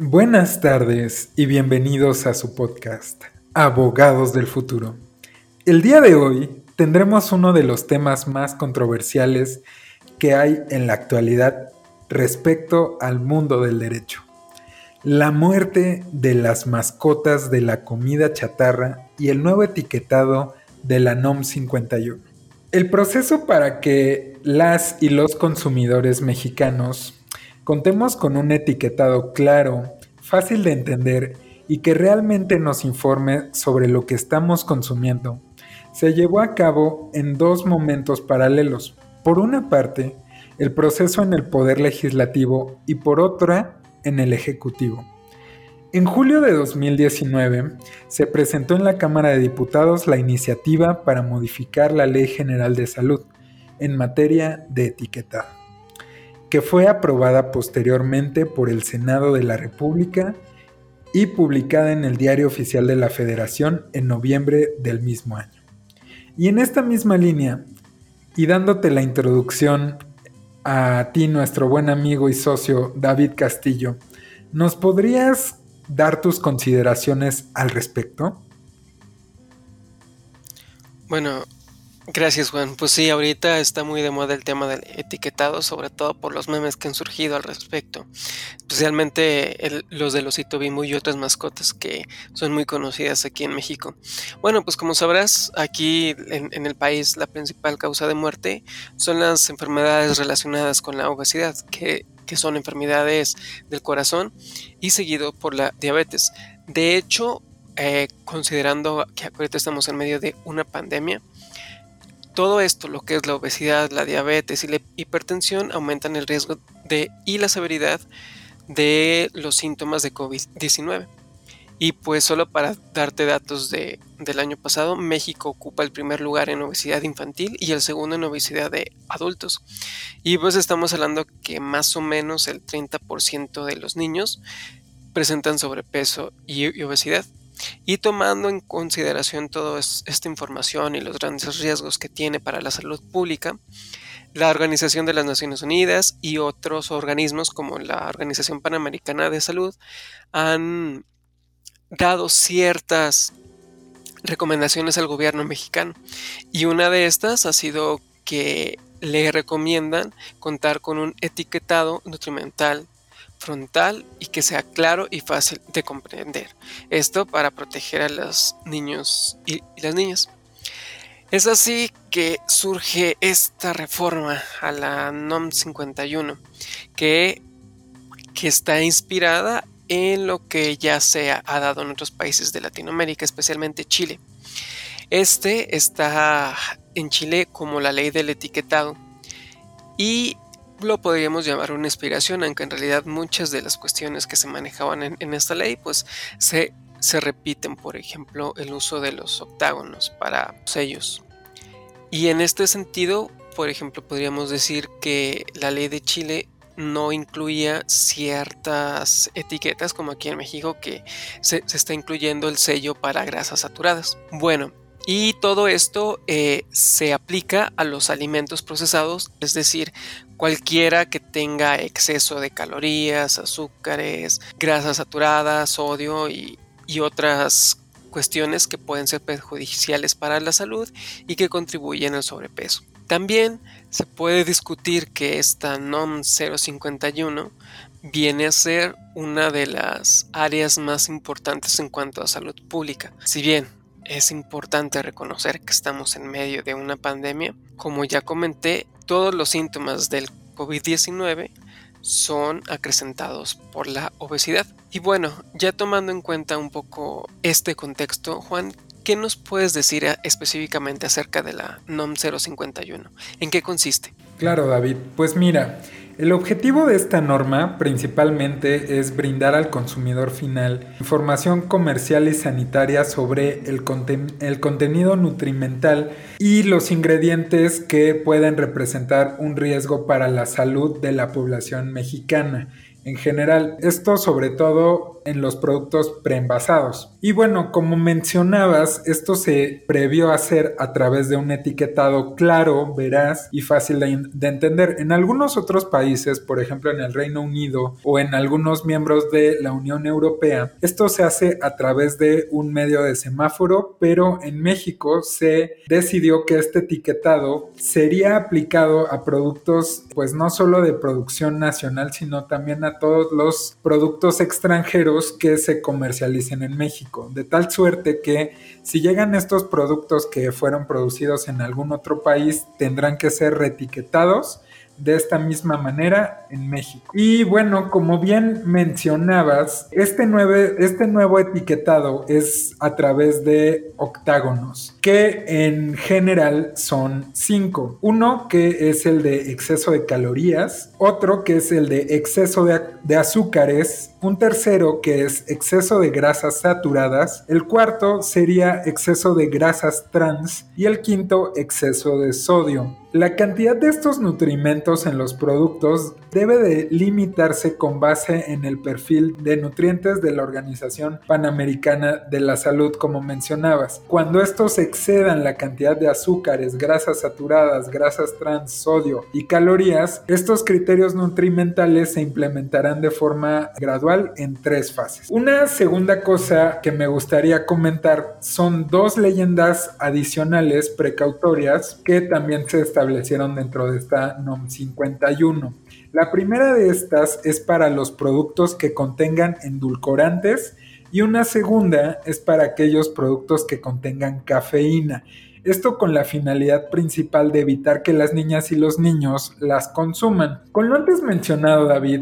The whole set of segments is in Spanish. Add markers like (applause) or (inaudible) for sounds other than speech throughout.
Buenas tardes y bienvenidos a su podcast, Abogados del Futuro. El día de hoy tendremos uno de los temas más controversiales que hay en la actualidad respecto al mundo del derecho. La muerte de las mascotas de la comida chatarra y el nuevo etiquetado de la NOM 51. El proceso para que las y los consumidores mexicanos contemos con un etiquetado claro, fácil de entender y que realmente nos informe sobre lo que estamos consumiendo, se llevó a cabo en dos momentos paralelos. Por una parte, el proceso en el Poder Legislativo y por otra, en el Ejecutivo. En julio de 2019 se presentó en la Cámara de Diputados la iniciativa para modificar la Ley General de Salud en materia de etiquetado que fue aprobada posteriormente por el Senado de la República y publicada en el Diario Oficial de la Federación en noviembre del mismo año. Y en esta misma línea, y dándote la introducción a ti, nuestro buen amigo y socio David Castillo, ¿nos podrías dar tus consideraciones al respecto? Bueno, Gracias Juan. Pues sí, ahorita está muy de moda el tema del etiquetado, sobre todo por los memes que han surgido al respecto. Especialmente los de los Itobimu y otras mascotas que son muy conocidas aquí en México. Bueno, pues como sabrás, aquí en, el país la principal causa de muerte son las enfermedades relacionadas con la obesidad, que, son enfermedades del corazón y seguido por la diabetes. De hecho, eh, considerando que ahorita estamos en medio de una pandemia, todo esto, lo que es la obesidad, la diabetes y la hipertensión, aumentan el riesgo de y la severidad de los síntomas de COVID-19. Y pues solo para darte datos de, del año pasado, México ocupa el primer lugar en obesidad infantil y el segundo en obesidad de adultos. Y pues estamos hablando que más o menos el 30% de los niños presentan sobrepeso y obesidad. Y tomando en consideración toda esta información y los grandes riesgos que tiene para la salud pública, la Organización de las Naciones Unidas y otros organismos como la Organización Panamericana de Salud han dado ciertas recomendaciones al gobierno mexicano. Y una de estas ha sido que le recomiendan contar con un etiquetado nutrimental frontal y que sea claro y fácil de comprender. Esto para proteger a los niños y, las niñas. Es así que surge esta reforma a la NOM 51, que, que está inspirada en lo que ya se ha dado en otros países de Latinoamérica, especialmente Chile. Este está en Chile como la ley del etiquetado y lo podríamos llamar una inspiración, aunque en realidad muchas de las cuestiones que se manejaban en, esta ley pues se, se repiten, por ejemplo, el uso de los octágonos para sellos. Y en este sentido, por ejemplo, podríamos decir que la ley de Chile no incluía ciertas etiquetas como aquí en México que se, se, está incluyendo el sello para grasas saturadas. Bueno, y todo esto eh, se aplica a los alimentos procesados, es decir, cualquiera que tenga exceso de calorías, azúcares, grasas saturadas, sodio y, otras cuestiones que pueden ser perjudiciales para la salud y que contribuyen al sobrepeso. También se puede discutir que esta NOM 051 viene a ser una de las áreas más importantes en cuanto a salud pública. Si bien es importante reconocer que estamos en medio de una pandemia. Como ya comenté, todos los síntomas del COVID-19 son acrecentados por la obesidad. Y bueno, ya tomando en cuenta un poco este contexto, Juan, ¿qué nos puedes decir específicamente acerca de la NOM 051? ¿En qué consiste? Claro, David. Pues mira, el objetivo de esta norma principalmente es brindar al consumidor final información comercial y sanitaria sobre el, contenido nutrimental y los ingredientes que pueden representar un riesgo para la salud de la población mexicana en general. Esto sobre todo en los productos preenvasados. Y bueno, como mencionabas, esto se previó hacer a través de un etiquetado claro, veraz y fácil de, de, entender. En algunos otros países, por ejemplo en el Reino Unido o en algunos miembros de la Unión Europea, esto se hace a través de un medio de semáforo, pero en México se decidió que este etiquetado sería aplicado a productos, pues no solo de producción nacional, sino también a todos los productos extranjeros que se comercialicen en México. De tal suerte que si llegan estos productos que fueron producidos en algún otro país, tendrán que ser reetiquetados de esta misma manera en México. Y bueno, como bien mencionabas, este, este nuevo etiquetado es a través de octágonos, que en general son cinco. Uno que es el de exceso de calorías, otro que es el de exceso de, de azúcares, un tercero que es exceso de grasas saturadas, el cuarto sería exceso de grasas trans y el quinto exceso de sodio. La cantidad de estos nutrimentos en los productos debe de limitarse con base en el perfil de nutrientes de la Organización Panamericana de la Salud como mencionabas. Cuando estos excedan la cantidad de azúcares, grasas saturadas, grasas trans, sodio y calorías, estos criterios nutrimentales se implementarán de forma gradual en tres fases. Una segunda cosa que me gustaría comentar son dos leyendas adicionales precautorias que también se establecieron dentro de esta NOM 51. La primera de estas es para los productos que contengan endulcorantes y una segunda es para aquellos productos que contengan cafeína. Esto con la finalidad principal de evitar que las niñas y los niños las consuman. Con lo antes mencionado, David,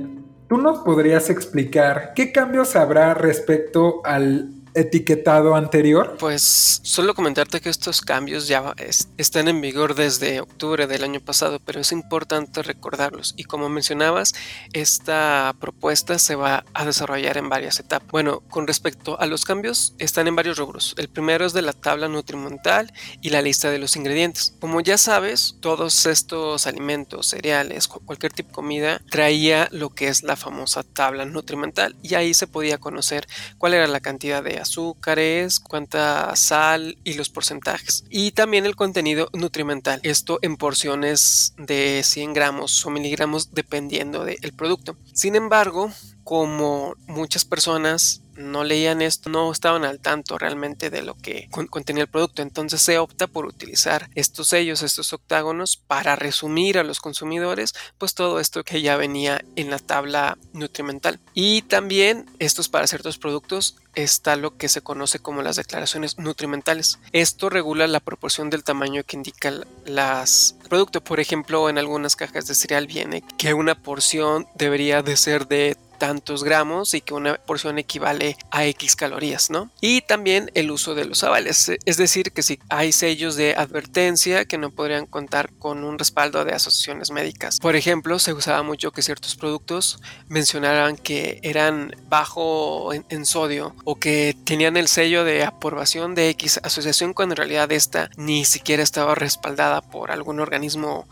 ¿tú nos podrías explicar qué cambios habrá respecto al etiquetado anterior? Pues solo comentarte que estos cambios ya están en vigor desde octubre del año pasado, pero es importante recordarlos. Y como mencionabas, esta propuesta se va a desarrollar en varias etapas. Bueno, con respecto a los cambios, están en varios rubros. El primero es de la tabla nutrimental y la lista de los ingredientes. Como ya sabes, todos estos alimentos, cereales, cualquier tipo de comida, traía lo que es la famosa tabla nutrimental y ahí se podía conocer cuál era la cantidad de azúcares, cuánta sal y los porcentajes. Y también el contenido nutrimental, esto en porciones de 100 gramos o miligramos dependiendo del producto. Sin embargo, como muchas personas no leían esto, no estaban al tanto realmente de lo que contenía el producto. Entonces se opta por utilizar estos sellos, estos octágonos, para resumir a los consumidores, pues todo esto que ya venía en la tabla nutrimental. Y también estos para ciertos productos está lo que se conoce como las declaraciones nutrimentales. Esto regula la proporción del tamaño que indica las producto. Por ejemplo, en algunas cajas de cereal viene que una porción debería de ser de tantos gramos y que una porción equivale a X calorías, ¿no? Y también el uso de los avales, es decir, que si hay sellos de advertencia que no podrían contar con un respaldo de asociaciones médicas. Por ejemplo, se usaba mucho que ciertos productos mencionaran que eran bajo en, sodio o que tenían el sello de aprobación de X asociación cuando en realidad esta ni siquiera estaba respaldada por algún organismo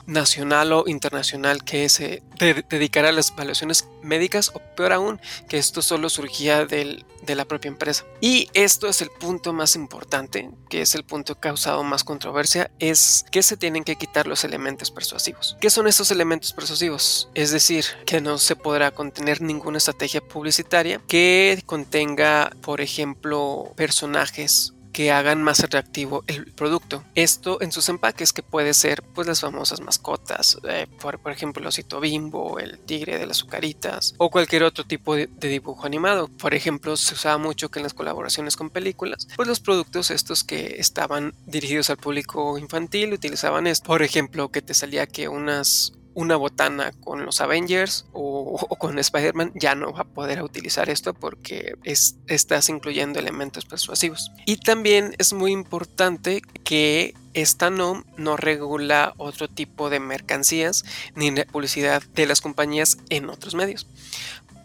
nacional o internacional que se dedicara a las evaluaciones médicas o peor aún que esto solo surgía del, de la propia empresa. Y esto es el punto más importante, que es el punto causado más controversia, es que se tienen que quitar los elementos persuasivos. ¿Qué son estos elementos persuasivos? Es decir, que no se podrá contener ninguna estrategia publicitaria que contenga, por ejemplo, personajes que hagan más atractivo el producto. Esto en sus empaques que puede ser pues las famosas mascotas, eh, por, ejemplo el osito bimbo, el tigre de las azucaritas o cualquier otro tipo de, de, dibujo animado. Por ejemplo se usaba mucho que en las colaboraciones con películas pues los productos estos que estaban dirigidos al público infantil utilizaban esto. Por ejemplo que te salía que unas una botana con los Avengers o, con Spider-Man, ya no va a poder utilizar esto porque estás incluyendo elementos persuasivos. Y también es muy importante que esta NOM no regula otro tipo de mercancías ni de publicidad de las compañías en otros medios.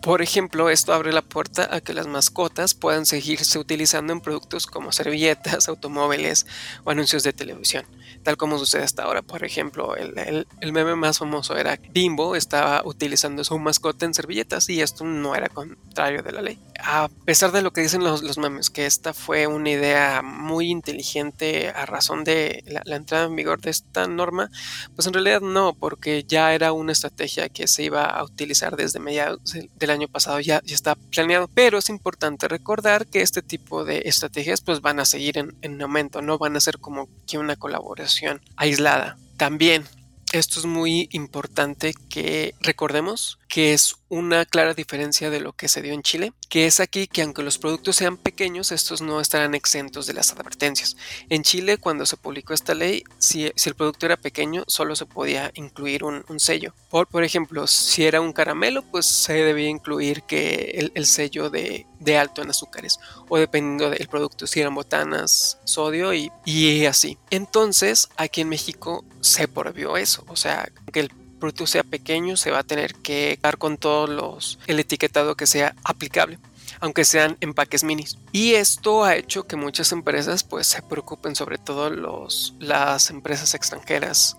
Por ejemplo, esto abre la puerta a que las mascotas puedan seguirse utilizando en productos como servilletas, (laughs) automóviles o anuncios de televisión, tal como sucede hasta ahora. Por ejemplo, el, meme más famoso era Bimbo estaba utilizando su mascota en servilletas y esto no era contrario de la ley. A pesar de lo que dicen los, memes, que esta fue una idea muy inteligente a razón de la, entrada en vigor de esta norma, pues en realidad no, porque ya era una estrategia que se iba a utilizar desde mediados del año pasado ya, ya está planeado, pero es importante recordar que este tipo de estrategias pues van a seguir en, en aumento, no van a ser como que una colaboración aislada. También esto es muy importante que recordemos que es una clara diferencia de lo que se dio en Chile, que es aquí que aunque los productos sean pequeños, estos no estarán exentos de las advertencias. En Chile, cuando se publicó esta ley, si, el producto era pequeño, solo se podía incluir un, sello. Por, por, ejemplo, si era un caramelo, pues se debía incluir que el, sello de, alto en azúcares, o dependiendo del producto, si eran botanas, sodio y, y así. Entonces, aquí en México se prohibió eso, o sea, que el producto sea pequeño, se va a tener que dar con todos los el etiquetado que sea aplicable aunque sean empaques minis. Y esto ha hecho que muchas empresas pues se preocupen, sobre todo los, las empresas extranjeras,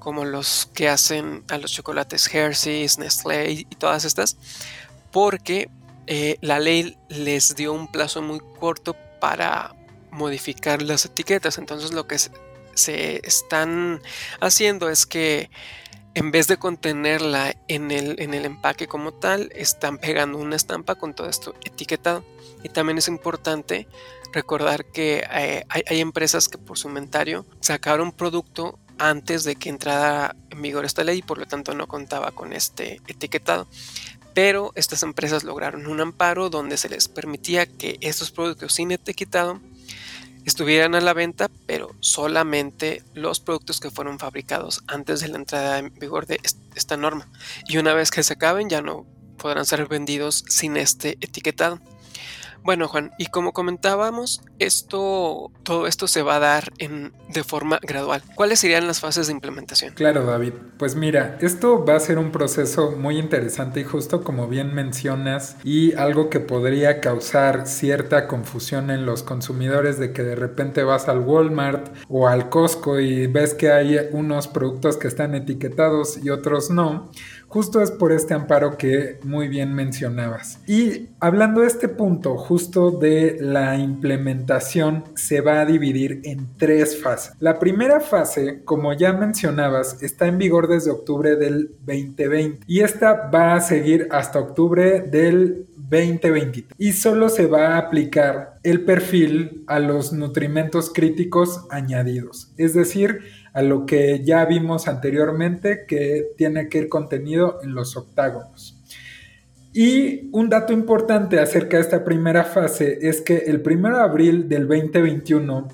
como los que hacen a los chocolates Hershey's, Nestlé y, todas estas, porque eh, la ley les dio un plazo muy corto para modificar las etiquetas. Entonces lo que se están haciendo es que en vez de contenerla en el, en el empaque como tal, están pegando una estampa con todo esto etiquetado. Y también es importante recordar que eh, hay, empresas que por su inventario sacaron producto antes de que entrara en vigor esta ley y por lo tanto no contaba con este etiquetado. Pero estas empresas lograron un amparo donde se les permitía que estos productos sin etiquetado estuvieran a la venta, pero solamente los productos que fueron fabricados antes de la entrada en vigor de esta norma. Y una vez que se acaben ya no podrán ser vendidos sin este etiquetado. Bueno, Juan, y como comentábamos, esto, todo esto se va a dar en, de forma gradual. ¿Cuáles serían las fases de implementación? Claro, David. Pues mira, esto va a ser un proceso muy interesante y justo como bien mencionas, y algo que podría causar cierta confusión en los consumidores de que de repente vas al Walmart o al Costco y ves que hay unos productos que están etiquetados y otros no Justo es por este amparo que muy bien mencionabas. Y hablando de este punto, justo de la implementación, se va a dividir en tres fases. La primera fase, como ya mencionabas, está en vigor desde octubre del 2020 y esta va a seguir hasta octubre del 2023 y solo se va a aplicar el perfil a los nutrimentos críticos añadidos, es decir, a lo que ya vimos anteriormente que tiene que ir contenido en los octágonos. Y un dato importante acerca de esta primera fase es que el 1 de abril del 2021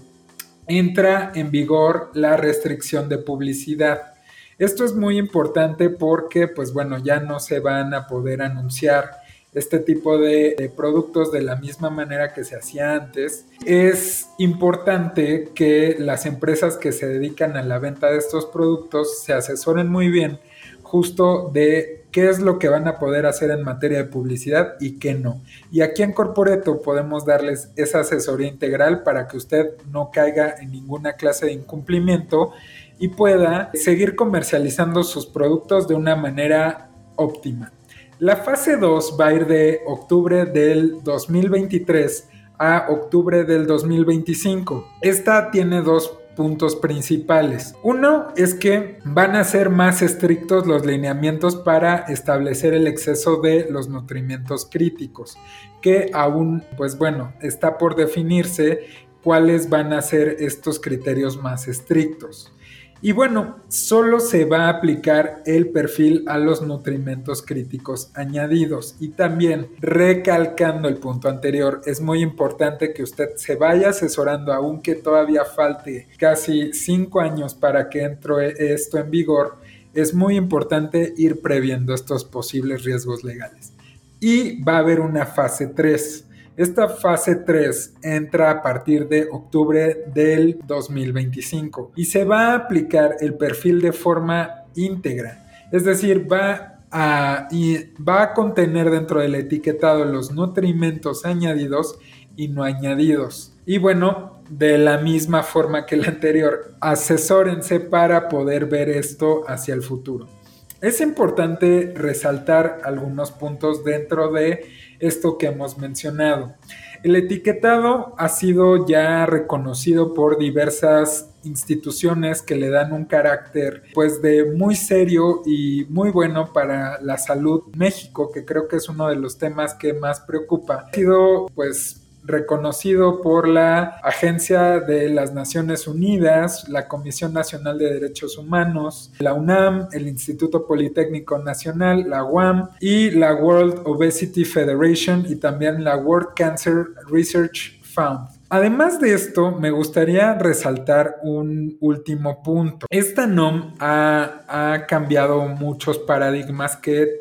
entra en vigor la restricción de publicidad. Esto es muy importante porque, pues bueno, ya no se van a poder anunciar este tipo de, productos de la misma manera que se hacía antes. Es importante que las empresas que se dedican a la venta de estos productos se asesoren muy bien justo de qué es lo que van a poder hacer en materia de publicidad y qué no. Y aquí en Corporeto podemos darles esa asesoría integral para que usted no caiga en ninguna clase de incumplimiento y pueda seguir comercializando sus productos de una manera óptima. La fase 2 va a ir de octubre del 2023 a octubre del 2025. Esta tiene dos puntos principales. Uno es que van a ser más estrictos los lineamientos para establecer el exceso de los nutrimientos críticos, que aún, pues bueno, está por definirse cuáles van a ser estos criterios más estrictos. Y bueno, solo se va a aplicar el perfil a los nutrimentos críticos añadidos. Y también, recalcando el punto anterior, es muy importante que usted se vaya asesorando, aunque todavía falte casi cinco años para que entre esto en vigor. Es muy importante ir previendo estos posibles riesgos legales. Y va a haber una fase 3 esta fase 3 entra a partir de octubre del 2025 y se va a aplicar el perfil de forma íntegra, es decir, va y va a contener dentro del etiquetado los nutrimentos añadidos y no añadidos. Y bueno, de la misma forma que el anterior, asesórense para poder ver esto hacia el futuro. Es importante resaltar algunos puntos dentro de esto que hemos mencionado. El etiquetado ha sido ya reconocido por diversas instituciones que le dan un carácter pues de muy serio y muy bueno para la salud México, que creo que es uno de los temas que más preocupa. Ha sido pues reconocido por la Agencia de las Naciones Unidas, la Comisión Nacional de Derechos Humanos, la UNAM, el Instituto Politécnico Nacional, la UAM y la World Obesity Federation y también la World Cancer Research Fund. Además de esto, me gustaría resaltar un último punto. Esta NOM ha, cambiado muchos paradigmas que,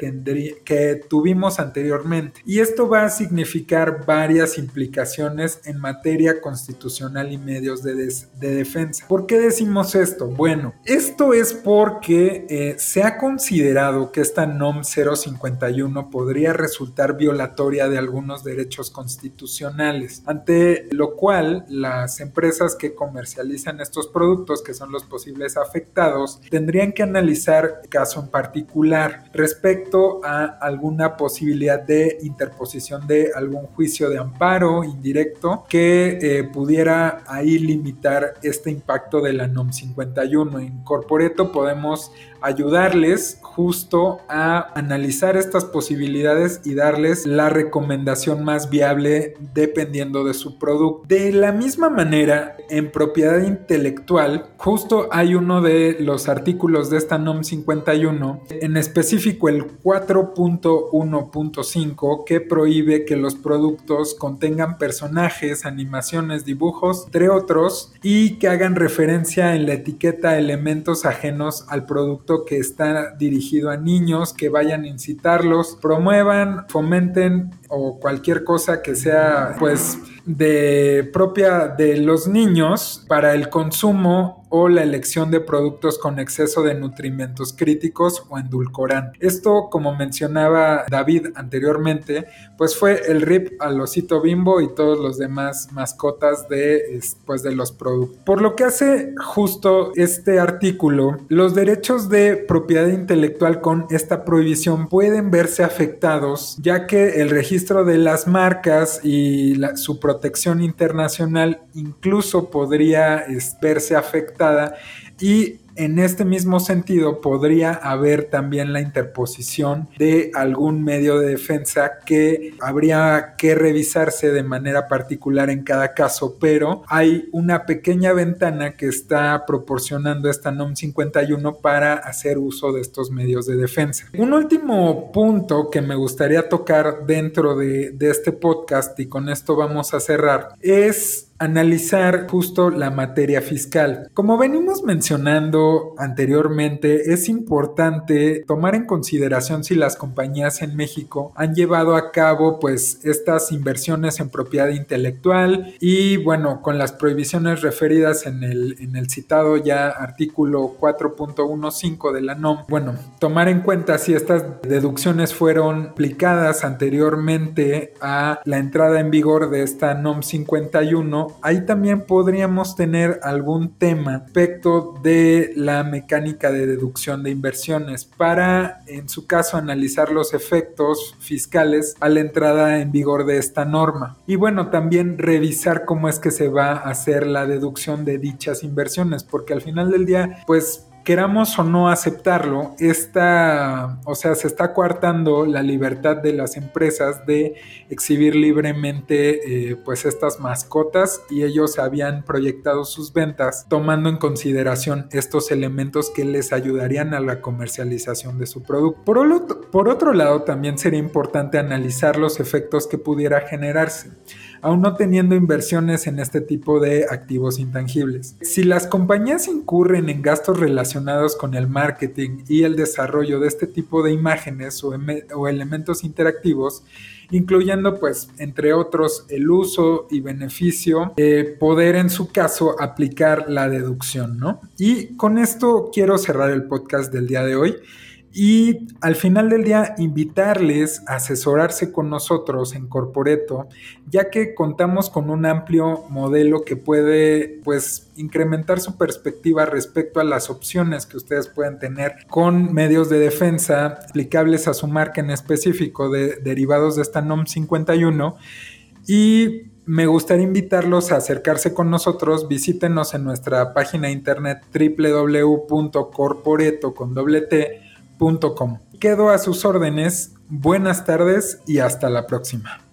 que tuvimos anteriormente y esto va a significar varias implicaciones en materia constitucional y medios de, defensa. ¿Por qué decimos esto? Bueno, esto es porque eh, se ha considerado que esta NOM 051 podría resultar violatoria de algunos derechos constitucionales, ante lo cual las empresas que comercializan estos productos, que son los posibles afectados, tendrían que analizar caso en particular respecto a alguna posibilidad de interposición de algún juicio de amparo indirecto que eh, pudiera ahí limitar este impacto de la NOM 51. En Corporeto podemos ayudarles justo a analizar estas posibilidades y darles la recomendación más viable dependiendo de su producto. De la misma manera, en propiedad intelectual, justo hay uno de los artículos de esta NOM 51, en específico el 4.1.5, que prohíbe que los productos contengan personajes, animaciones, dibujos, entre otros, y que hagan referencia en la etiqueta elementos ajenos al producto que está dirigido a niños, que vayan a incitarlos, promuevan, fomenten o cualquier cosa que sea pues de propia de los niños para el consumo o la elección de productos con exceso de nutrimentos críticos o endulcorantes. Esto, como mencionaba David anteriormente, pues fue el RIP al osito bimbo y todos los demás mascotas de, pues, de los productos. Por lo que hace justo este artículo, los derechos de propiedad intelectual con esta prohibición pueden verse afectados, ya que el registro de las marcas y su protección internacional incluso podría verse y en este mismo sentido, podría haber también la interposición de algún medio de defensa que habría que revisarse de manera particular en cada caso, pero hay una pequeña ventana que está proporcionando esta NOM 51 para hacer uso de estos medios de defensa. Un último punto que me gustaría tocar dentro de, de este podcast y con esto vamos a cerrar es analizar justo la materia fiscal. Como venimos mencionando anteriormente, es importante tomar en consideración si las compañías en México han llevado a cabo pues estas inversiones en propiedad intelectual y bueno, con las prohibiciones referidas en el, en el citado ya artículo 4.15 de la NOM, bueno, tomar en cuenta si estas deducciones fueron aplicadas anteriormente a la entrada en vigor de esta NOM 51 ahí también podríamos tener algún tema respecto de la mecánica de deducción de inversiones para, en su caso, analizar los efectos fiscales a la entrada en vigor de esta norma. Y bueno, también revisar cómo es que se va a hacer la deducción de dichas inversiones, porque al final del día, pues queramos o no aceptarlo, esta, o sea, se está coartando la libertad de las empresas de exhibir libremente eh, pues estas mascotas y ellos habían proyectado sus ventas tomando en consideración estos elementos que les ayudarían a la comercialización de su producto. Por, por otro lado, también sería importante analizar los efectos que pudiera generarse aún no teniendo inversiones en este tipo de activos intangibles. Si las compañías incurren en gastos relacionados con el marketing y el desarrollo de este tipo de imágenes o, elementos interactivos, incluyendo pues entre otros el uso y beneficio, de poder en su caso aplicar la deducción, ¿no? Y con esto quiero cerrar el podcast del día de hoy. Y al final del día, invitarles a asesorarse con nosotros en Corporeto, ya que contamos con un amplio modelo que puede, pues, incrementar su perspectiva respecto a las opciones que ustedes pueden tener con medios de defensa aplicables a su marca en específico de derivados de esta NOM 51. Y me gustaría invitarlos a acercarse con nosotros. Visítenos en nuestra página internet www.corporeto Quedo a sus órdenes, buenas tardes y hasta la próxima.